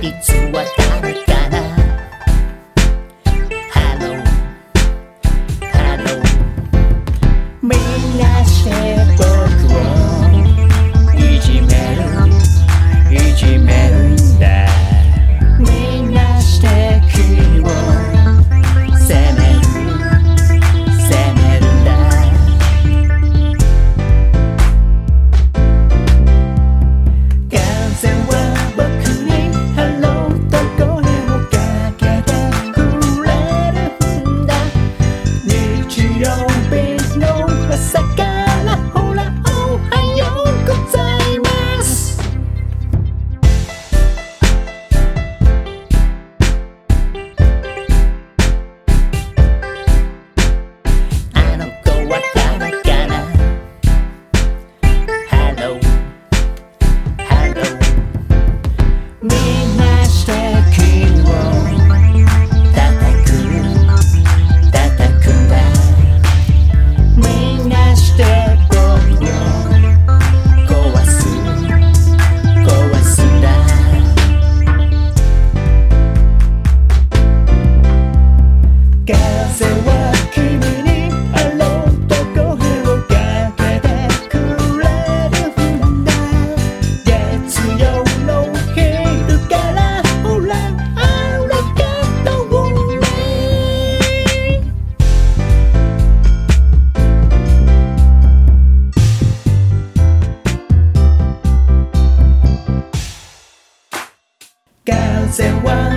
빛으와 가나가나 Hello Hello Midnight Shell 要。and why.